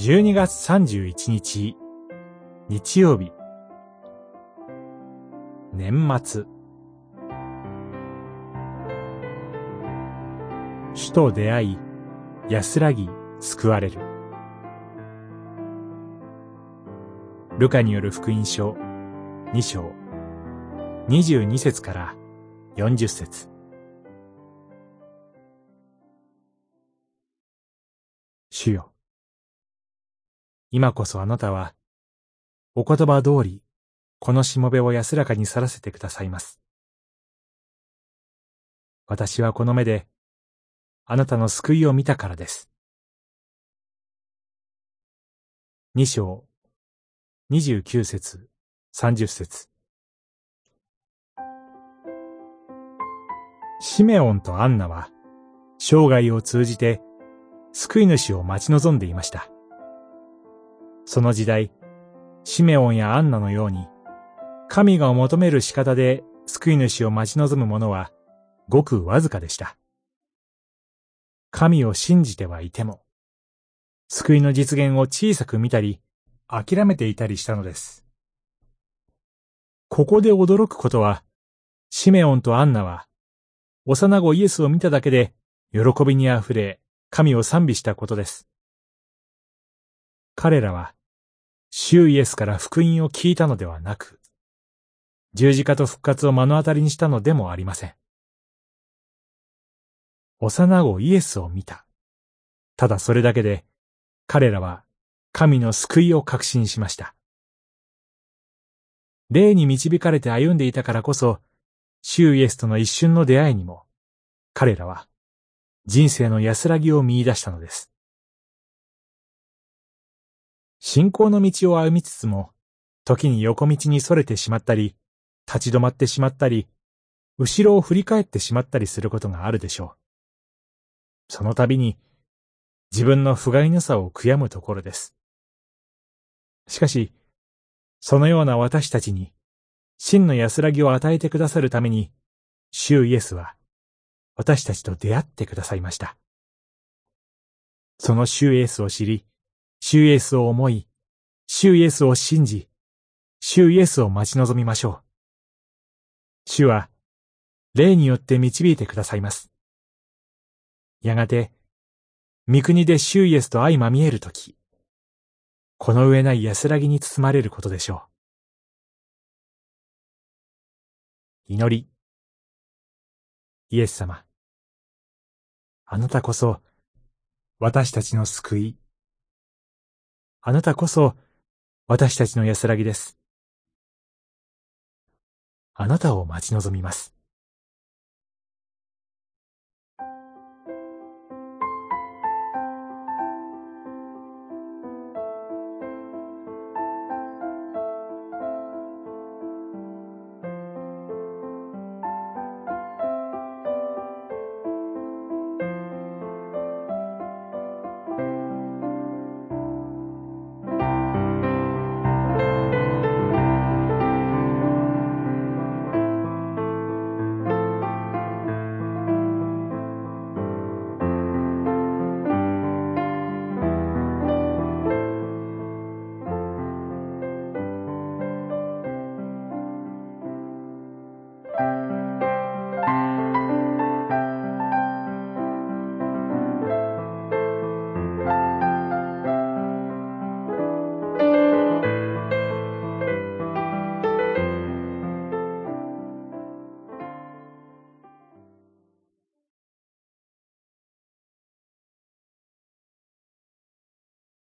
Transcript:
12月31日、日曜日、年末、主と出会い、安らぎ、救われる。ルカによる福音書、2章、22節から40節主よ。今こそあなたは、お言葉通り、このしもべを安らかに去らせてくださいます。私はこの目で、あなたの救いを見たからです。二章、二十九節、三十節。シメオンとアンナは、生涯を通じて、救い主を待ち望んでいました。その時代、シメオンやアンナのように、神が求める仕方で救い主を待ち望む者は、ごくわずかでした。神を信じてはいても、救いの実現を小さく見たり、諦めていたりしたのです。ここで驚くことは、シメオンとアンナは、幼子イエスを見ただけで、喜びにあふれ、神を賛美したことです。彼らは、主イエスから福音を聞いたのではなく、十字架と復活を目の当たりにしたのでもありません。幼子イエスを見た。ただそれだけで、彼らは神の救いを確信しました。霊に導かれて歩んでいたからこそ、主イエスとの一瞬の出会いにも、彼らは人生の安らぎを見出したのです。信仰の道を歩みつつも、時に横道に逸れてしまったり、立ち止まってしまったり、後ろを振り返ってしまったりすることがあるでしょう。その度に、自分の不甲斐なさを悔やむところです。しかし、そのような私たちに、真の安らぎを与えてくださるために、主イエスは、私たちと出会ってくださいました。その主イエスを知り、主イエスを思い、主イエスを信じ、主イエスを待ち望みましょう。主は、霊によって導いてくださいます。やがて、御国で主イエスと相まみえるとき、この上ない安らぎに包まれることでしょう。祈り。イエス様。あなたこそ、私たちの救い。あなたこそ、私たちの安らぎです。あなたを待ち望みます。